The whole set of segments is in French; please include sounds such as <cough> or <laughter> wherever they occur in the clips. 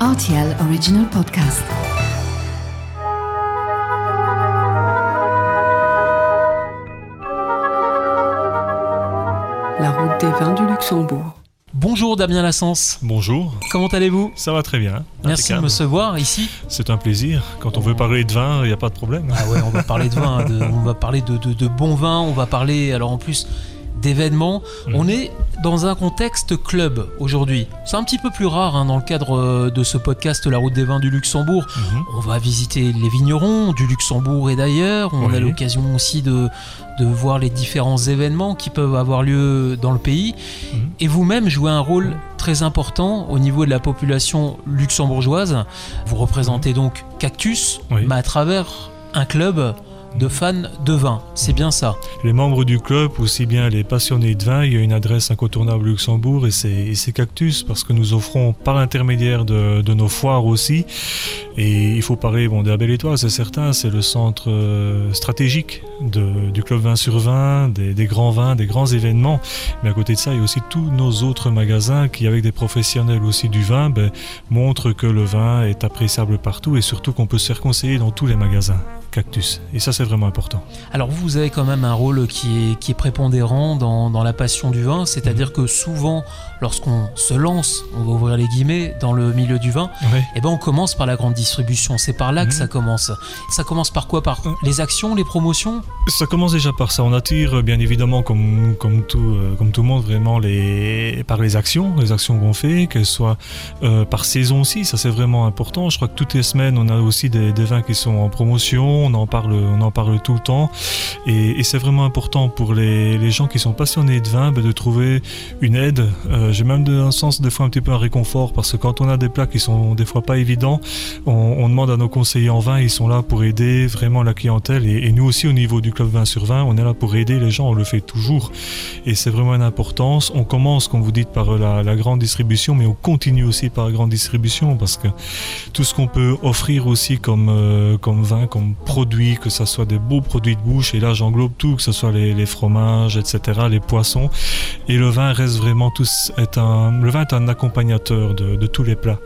RTL Original Podcast. La route des vins du Luxembourg. Bonjour Damien Lassens. Bonjour. Comment allez-vous? Ça va très bien. Merci de me recevoir ici. C'est un plaisir. Quand on veut parler de vin, il n'y a pas de problème. Ah ouais, on va parler de vin, de, on va parler de, de, de bon vin, on va parler, alors en plus, d'événements. Mhm. On est dans un contexte club aujourd'hui. C'est un petit peu plus rare hein, dans le cadre euh, de ce podcast La route des vins du Luxembourg. Mhm. On va visiter les vignerons du Luxembourg et d'ailleurs. On a l'occasion aussi de, de voir les différents événements qui peuvent avoir lieu dans le pays. Mhm. Et vous-même jouez un rôle très important au niveau de la population luxembourgeoise. Vous représentez donc Cactus, Oui. mais à travers un club de fans de vin. C'est bien ça. Les membres du club, aussi bien les passionnés de vin, il y a une adresse incontournable au Luxembourg et c'est Cactus parce que nous offrons par l'intermédiaire de, de nos foires aussi. Et il faut parler bon, de la Belle Étoile, c'est certain, c'est le centre euh, stratégique de- du club 20 sur 20, des, des grands vins, des grands événements. Mais à côté de ça, il y a aussi tous nos autres magasins qui, avec des professionnels aussi du vin, ben, montrent que le vin est appréciable partout et surtout qu'on peut se faire conseiller dans tous les magasins Cactus. Et ça, c'est vraiment important. Alors vous, avez quand même un rôle qui est, qui est prépondérant dans, dans la passion du vin, c'est-à-dire que souvent, lorsqu'on se lance, on va ouvrir les guillemets, dans le milieu du vin, Ouais. eh ben on commence par la grande distribution. C'est par là que Mhm. ça commence. Ça commence par quoi Par les actions, les promotions? Ça commence déjà par ça. On attire euh, bien évidemment, comme, comme, tout, euh, comme tout le monde, vraiment les, par les actions, les actions qu'on fait, qu'elles soient euh, par saison aussi. Ça, c'est vraiment important. Je crois que toutes les semaines, on a aussi des, des vins qui sont en promotion. On en parle, on en parle tout le temps. Et, et c'est vraiment important pour les, les gens qui sont passionnés de vin ben, de trouver une aide. Euh, J'ai même un sens des fois un petit peu un réconfort parce que quand on a des plats qui sont des fois pas évidents, on, on demande à nos conseillers en vin, ils sont là pour aider vraiment la clientèle. Et, nous aussi, au niveau du club 20 sur 20, on est là pour aider les gens, on le fait toujours. Et c'est vraiment une importance. On commence, comme vous dites, par la, grande distribution, mais on continue aussi par la grande distribution parce que tout ce qu'on peut offrir aussi comme, euh, comme vin, comme produit, que ce soit des beaux produits de bouche, et là j'englobe tout, que ce soit les, les fromages, etc., les poissons. Et le vin reste vraiment tous, est un, le vin est un accompagnateur de, de tous les plats.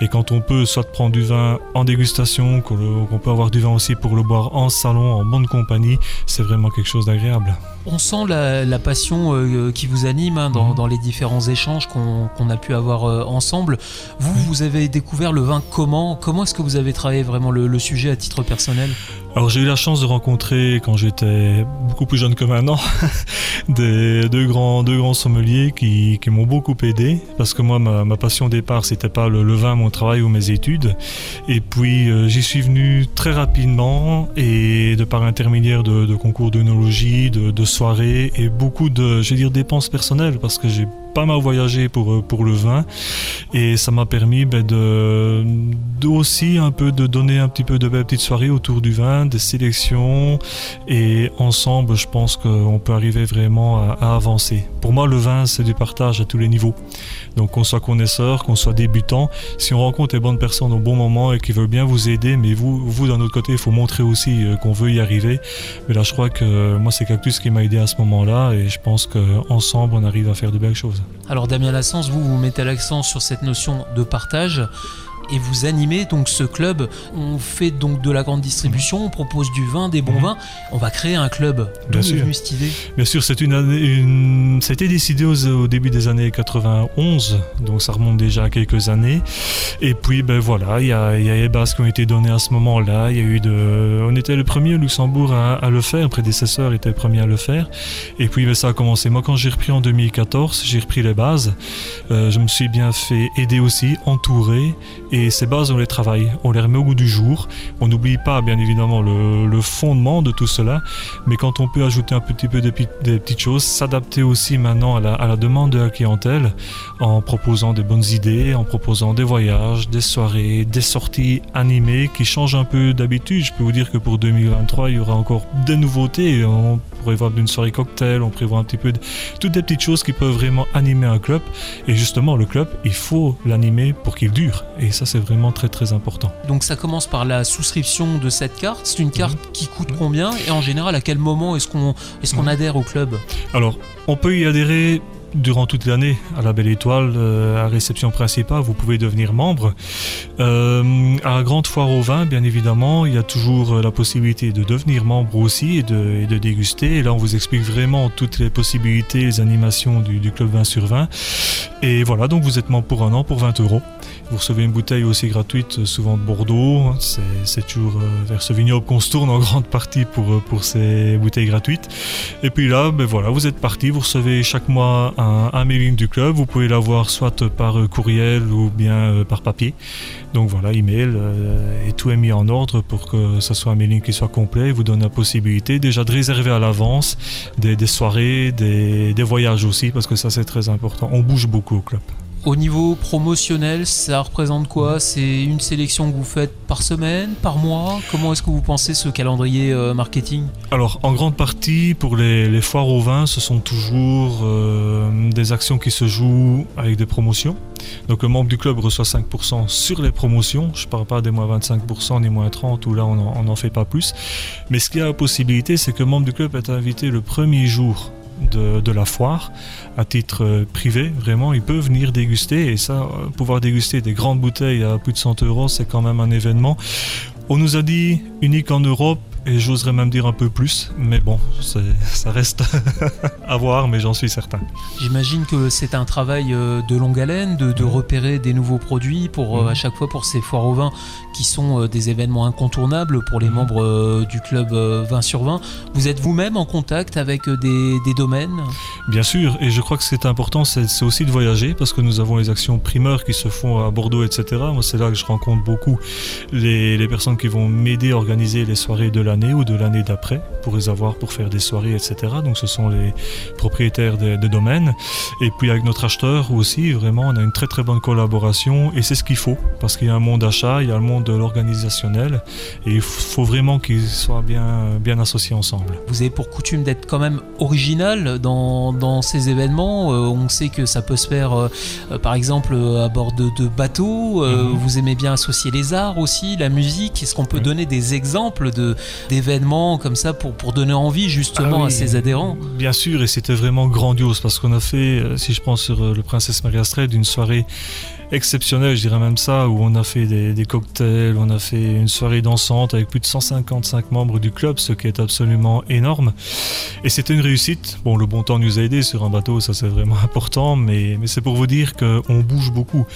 Et quand on peut soit prendre du vin en dégustation, qu'on peut avoir du vin aussi pour le boire en salon, en bonne compagnie, c'est vraiment quelque chose d'agréable. On sent la, la passion euh, qui vous anime hein, dans, Mhm. dans les différents échanges qu'on a pu avoir euh, ensemble. Vous, vous avez découvert le vin comment? Comment est-ce que vous avez travaillé vraiment le, le sujet à titre personnel? Alors j'ai eu la chance de rencontrer quand j'étais beaucoup plus jeune que maintenant <laughs> des deux grands deux grands sommeliers qui, qui m'ont beaucoup aidé parce que moi ma, ma passion au départ c'était pas le, le vin mon travail ou mes études et puis euh, j'y suis venu très rapidement et de par l'intermédiaire de, de concours d'œnologie de, de soirées et beaucoup de je dépenses personnelles parce que j'ai pas mal voyagé pour, euh, pour le vin et ça m'a permis ben, de, aussi un peu de donner un petit peu de belles petites soirées autour du vin, des sélections et ensemble je pense qu'on peut arriver vraiment à, à avancer. Pour moi le vin c'est du partage à tous les niveaux. Donc qu'on soit connaisseur, qu'on soit débutant, si on rencontre les bonnes personnes au bon moment et qui veulent bien vous aider, mais vous, vous d'un autre côté il faut montrer aussi euh, qu'on veut y arriver. Mais là je crois que euh, moi c'est Cactus qui m'a aidé à ce moment-là et je pense qu'ensemble on arrive à faire de belles choses. Alors Damien Lassens, vous, vous mettez l'accent sur cette notion de partage et vous animez donc ce club. On fait donc de la grande distribution, on propose du vin, des bons Mhm. vins. On va créer un club. D'où Bien est sûr. venue cette idée? Bien sûr, c'est une, année- une... ça a été décidé aux- au début des années 91, donc ça remonte déjà à quelques années. Et puis, ben voilà, il y a, y a les bases qui ont été données à ce moment-là. Il y a eu de, on était le premier au Luxembourg à, à le faire, le prédécesseur était le premier à le faire. Et puis, ben, ça a commencé. Moi, quand j'ai repris en 2014, j'ai repris les bases. Euh, je me suis bien fait aider aussi, entouré. Et ces bases, on les travaille, on les remet au goût du jour. On n'oublie pas, bien évidemment, le, fondement de tout cela. Mais quand on peut ajouter un petit peu de des petites choses, s'adapter aussi maintenant à la, demande de la clientèle en proposant des bonnes idées, en proposant des voyages, des soirées, des sorties animées qui changent un peu d'habitude. Je peux vous dire que pour 2023, il y aura encore des nouveautés. On prévoit une soirée cocktail, on prévoit un petit peu toutes des petites choses qui peuvent vraiment animer un club. Et justement, le club, il faut l'animer pour qu'il dure. Et ça, c'est vraiment très très important. Donc ça commence par la souscription de cette carte. C'est une carte qui coûte combien? Et en général, à quel moment est-ce qu'on est qu'on Mhm. adhère au club? Alors, on peut y adhérer durant toute l'année à la Belle Étoile, euh, à réception principale, vous pouvez devenir membre. Euh, à Grande Foire au Vin, bien évidemment, il y a toujours la possibilité de devenir membre aussi et de, déguster. Et là, on vous explique vraiment toutes les possibilités, les animations du, Club 20 sur 20. Et voilà, donc vous êtes membre pour un an pour 20 euros. Vous recevez une bouteille aussi gratuite, souvent de Bordeaux. C'est toujours euh, vers ce vignoble qu'on se tourne en <laughs> grande partie pour, euh, pour ces bouteilles gratuites. Et puis là, ben voilà, vous êtes parti. Vous recevez chaque mois un, un mailing du club. Vous pouvez l'avoir soit par euh, courriel ou bien par papier. Donc voilà, email et tout est mis en ordre pour que ce soit un mailing qui soit complet. Il vous donne la possibilité déjà de réserver à l'avance des, soirées, des voyages aussi, parce que ça c'est très important. On bouge beaucoup au club. Au niveau promotionnel, ça représente quoi? C'est une sélection que vous faites par semaine, par mois? Comment est-ce que vous pensez ce calendrier euh, marketing? Alors, en grande partie, pour les, foires au vin, ce sont toujours euh, des actions qui se jouent avec des promotions. Donc, le membre du club reçoit 5% sur les promotions. Je ne parle pas des moins 25% ni moins 30%, où là, on n'en fait pas plus. Mais ce qu'il y a la possibilité, c'est que le membre du club est invité le premier jour de, la foire à titre privé, vraiment, ils peuvent venir déguster et ça, pouvoir déguster des grandes bouteilles à plus de 100 euros, c'est quand même un événement. On nous a dit unique en Europe et j'oserais même dire un peu plus, mais bon, ça reste <laughs> à voir, mais j'en suis certain. J'imagine que c'est un travail de longue haleine, de, de, repérer des nouveaux produits pour mmh. à chaque fois pour ces foires au vin qui sont des événements incontournables pour les membres du club 20 sur 20. Vous êtes vous-même en contact avec des, des, domaines? Bien sûr, et je crois que c'est important, c'est aussi de voyager parce que nous avons les actions primeurs qui se font à Bordeaux, etc. Moi, c'est là que je rencontre beaucoup les, les personnes qui vont m'aider à organiser les soirées de l'année ou de l'année d'après pour les avoir pour faire des soirées, etc. Donc, ce sont les propriétaires des, des domaines. Et puis, avec notre acheteur aussi, vraiment, on a une très très bonne collaboration et c'est ce qu'il faut parce qu'il y a un monde achat, il y a le monde de l'organisationnel et il faut vraiment qu'ils soient bien, bien associés ensemble. Vous avez pour coutume d'être quand même original dans, dans ces événements. Euh, on sait que ça peut se faire euh, par exemple à bord de, de bateaux. Euh, -hmm. Vous aimez bien associer les arts aussi, la musique. Est-ce qu'on peut oui. donner des exemples d'événements comme ça pour, pour donner envie justement ah oui, à ses adhérents Bien sûr, et c'était vraiment grandiose parce qu'on a fait, si je prends sur le Princesse Maria Strait, une soirée exceptionnel, je dirais même ça, où on a fait des, des, cocktails, on a fait une soirée dansante avec plus de 155 membres du club, ce qui est absolument énorme. Et c'était une réussite. Bon, le bon temps nous a aidé sur un bateau, ça c'est vraiment <laughs> important, mais, mais c'est pour vous dire qu'on bouge beaucoup.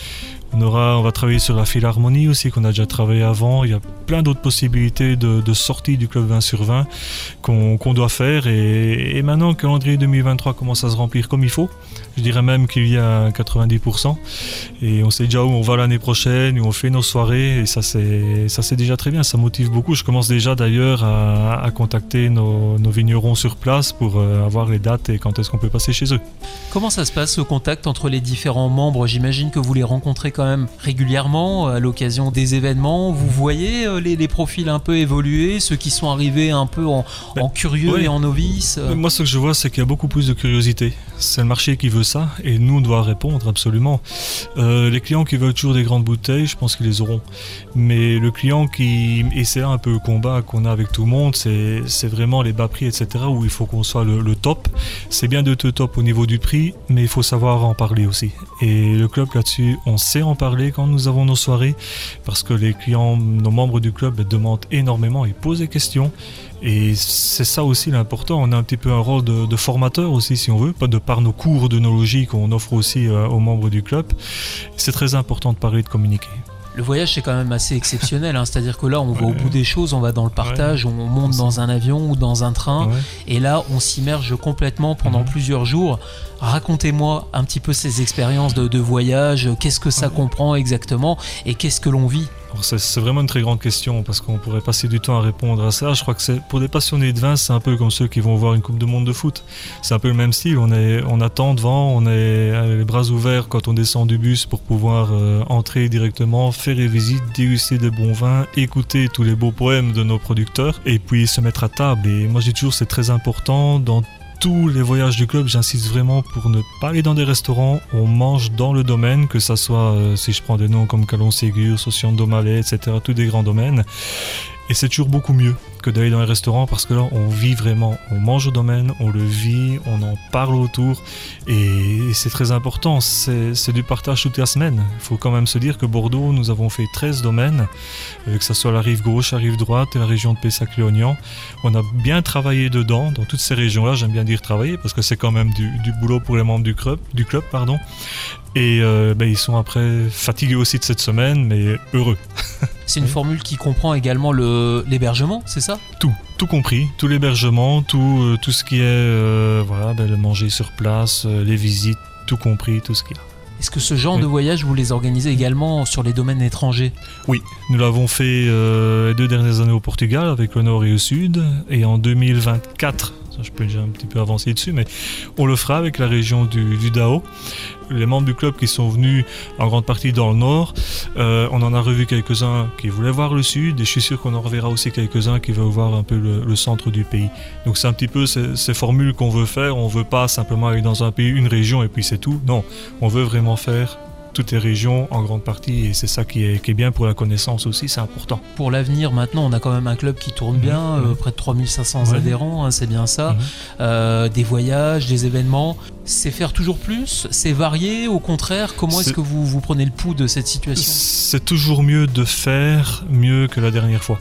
On, va travailler sur la philharmonie aussi, qu'on a déjà travaillé avant. Il y a plein d'autres possibilités de, sortie du club 20 sur 20 qu'on qu doit faire. Et, maintenant, le calendrier 2023 commence à se remplir comme il faut. Je dirais même qu'il y a 90%. Et on sait déjà où on va l'année prochaine, où on fait nos soirées. Et ça, c'est déjà très bien. Ça motive beaucoup. Je commence déjà d'ailleurs à, à, contacter nos, nos, vignerons sur place pour euh, avoir les dates et quand est-ce qu'on peut passer chez eux. Comment ça se passe, ce contact entre les différents membres? J'imagine que vous les rencontrez quand même régulièrement à l'occasion des événements. Vous voyez euh, les, les, profils un peu évoluer, ceux qui sont arrivés un peu en, ben, en curieux et en novice Moi, ce que je vois, c'est qu'il y a beaucoup plus de curiosité. C'est le marché qui veut et nous, on doit répondre absolument. Euh, les clients qui veulent toujours des grandes bouteilles, je pense qu'ils les auront. Mais le client qui, et c'est un peu le combat qu'on a avec tout le monde, c'est vraiment les bas prix, etc., où il faut qu'on soit le, le top. C'est bien de te top au niveau du prix, mais il faut savoir en parler aussi. Et le club là-dessus, on sait en parler quand nous avons nos soirées, parce que les clients, nos membres du club demandent énormément, ils posent des questions. Et c'est ça aussi l'important. On a un petit peu un rôle de, de, formateur aussi, si on veut, pas de par nos cours d'œnologie qu'on offre aussi euh, aux membres du club. C'est très important de parler, de communiquer. Le voyage c'est quand même assez exceptionnel, hein. c'est-à-dire que là on va au bout des choses, on va dans le partage, ouais. on monte dans un avion ou dans un train, ouais. et là on s'immerge complètement pendant mmh. plusieurs jours. Racontez-moi un petit peu ces expériences de, de voyage, qu'est-ce que ça comprend exactement et qu'est-ce que l'on vit c'est vraiment une très grande question parce qu'on pourrait passer du temps à répondre à ça. Je crois que c'est pour des passionnés de vin, c'est un peu comme ceux qui vont voir une Coupe de Monde de foot. C'est un peu le même style. On, est, on attend devant, on est les bras ouverts quand on descend du bus pour pouvoir euh, entrer directement, faire des visites, déguster des bons vins, écouter tous les beaux poèmes de nos producteurs et puis se mettre à table. Et moi, dis toujours, c'est très important dans tous les voyages du club, j'insiste vraiment pour ne pas aller dans des restaurants, on mange dans le domaine, que ça soit, euh, si je prends des noms comme Calon Ségur, Socian etc., tous des grands domaines. Et c'est toujours beaucoup mieux que d'aller dans les restaurants parce que là, on vit vraiment, on mange au domaine, on le vit, on en parle autour et c'est très important. C'est du partage toute la semaine. Il faut quand même se dire que Bordeaux, nous avons fait 13 domaines, euh, que ce soit la rive gauche, la rive droite et la région de Pessac-Léognan. On a bien travaillé dedans, dans toutes ces régions-là. J'aime bien dire travailler parce que c'est quand même du, boulot pour les membres du club. Du club pardon. Et euh, ben, ils sont après fatigués aussi de cette semaine, mais heureux. <laughs> C'est une formule qui comprend également l'hébergement, c'est ça? Tout, tout compris, tout l'hébergement, tout, euh, tout ce qui est euh, voilà, ben, le manger sur place, les visites, tout compris, tout ce qu'il y a. Est-ce que ce genre de voyage, vous les organisez également sur les domaines étrangers? Oui, nous l'avons fait les deux dernières années au Portugal avec le nord et le sud. Et en 2024, je peux déjà un petit peu avancer dessus, mais on le fera avec la région du, Dao. Les membres du club qui sont venus en grande partie dans le nord, euh, on en a revu quelques-uns qui voulaient voir le sud, et je suis sûr qu'on en reverra aussi quelques-uns qui veulent voir un peu le, centre du pays. Donc c'est un petit peu ces, ces formules qu'on veut faire. On veut pas simplement aller dans un pays, une région et puis c'est tout. Non, on veut vraiment faire toutes les régions en grande partie et c'est ça qui est, qui est, bien pour la connaissance aussi, c'est important. Pour l'avenir, maintenant, on a quand même un club qui tourne bien, mhm. euh, près de 3500 adhérents, hein, c'est bien ça. Mhm. Euh, des voyages, des événements. C'est faire toujours plus C'est varié Au contraire, comment est-ce que vous, vous prenez le pouls de cette situation? C'est toujours mieux de faire mieux que la dernière fois.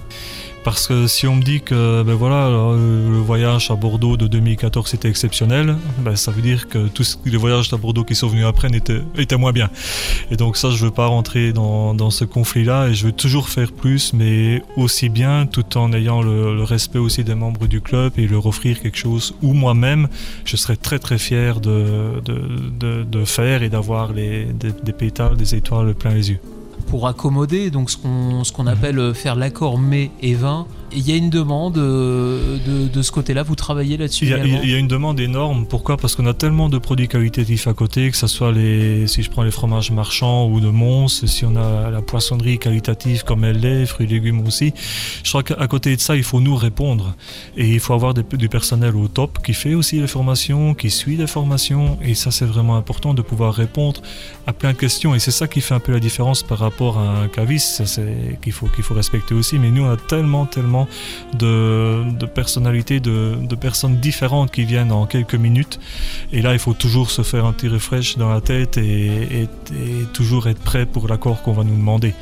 Parce que si on me dit que ben voilà, le voyage à Bordeaux de 2014 était exceptionnel, ben ça veut dire que tous les voyages à Bordeaux qui sont venus après étaient, étaient moins bien. Et donc ça, je veux pas rentrer dans, ce conflit-là et je veux toujours faire plus, mais aussi bien, tout en ayant le, respect aussi des membres du club et leur offrir quelque chose où moi-même, je serais très très fier de faire et d'avoir des, des pétales, des étoiles plein les yeux pour accommoder donc ce qu'on ce qu'on appelle euh, faire l'accord mai et vin il y a une demande euh, de, ce côté-là, vous travaillez là-dessus il, y a une demande énorme. Pourquoi? Parce qu'on a tellement de produits qualitatifs à côté, que ce soit les, si je prends les fromages marchands ou de Mons, si on a la poissonnerie qualitative comme elle l'est, fruits et légumes aussi. Je crois qu'à côté de ça, il faut nous répondre. Et il faut avoir du personnel au top qui fait aussi les formations, qui suit les formations. Et ça, c'est vraiment important de pouvoir répondre à plein de questions. Et c'est ça qui fait un peu la différence par rapport à un caviste, c'est qu'il faut, qu'il faut respecter aussi. Mais nous, on a tellement, tellement de, personnalités, de, personnes différentes qui viennent en quelques minutes. Et là, il faut toujours se faire un petit refresh dans la tête et, toujours être prêt pour l'accord qu'on va nous demander.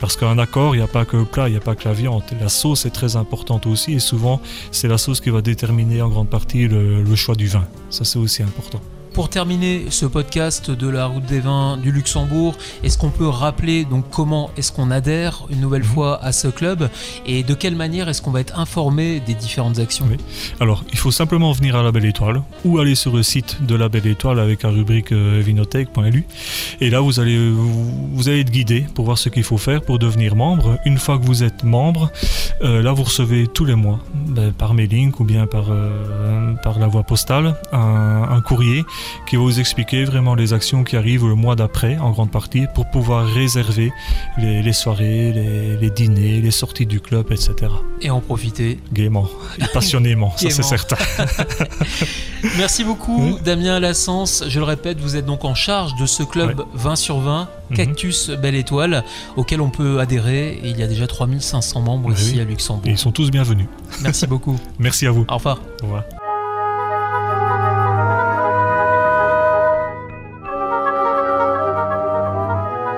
Parce qu'un accord, il n'y a pas que le plat, il n'y a pas que la viande. La sauce est très importante aussi et souvent, c'est la sauce qui va déterminer en grande partie le choix du vin. Ça, c'est aussi important. Pour terminer ce podcast de la route des vins du Luxembourg, est-ce qu'on peut rappeler donc comment est-ce qu'on adhère une nouvelle mhm. fois à ce club et de quelle manière est-ce qu'on va être informé des différentes actions? Alors, il faut simplement venir à la Belle Étoile ou aller sur le site de la Belle Étoile avec la rubrique euh, vinothèque.lu et là vous allez vous, allez être guidé pour voir ce qu'il faut faire pour devenir membre. Une fois que vous êtes membre, euh, là vous recevez tous les mois ben, par mailing ou bien par, euh, par la voie postale un courrier qui va vous expliquer vraiment les actions qui arrivent le mois d'après, en grande partie, pour pouvoir réserver les, soirées, les, dîners, les sorties du club, etc. Et en profiter. Gaiement et passionnément, ça c'est certain. <laughs> Merci beaucoup, Damien Lassens. Je le répète, vous êtes donc en charge de ce club 20 sur 20, mhm. Cactus Belle Étoile, auquel on peut adhérer. Et il y a déjà 3500 membres ici à Luxembourg. Et ils sont tous bienvenus. Merci beaucoup. <laughs> Merci à vous. Au revoir. Au revoir.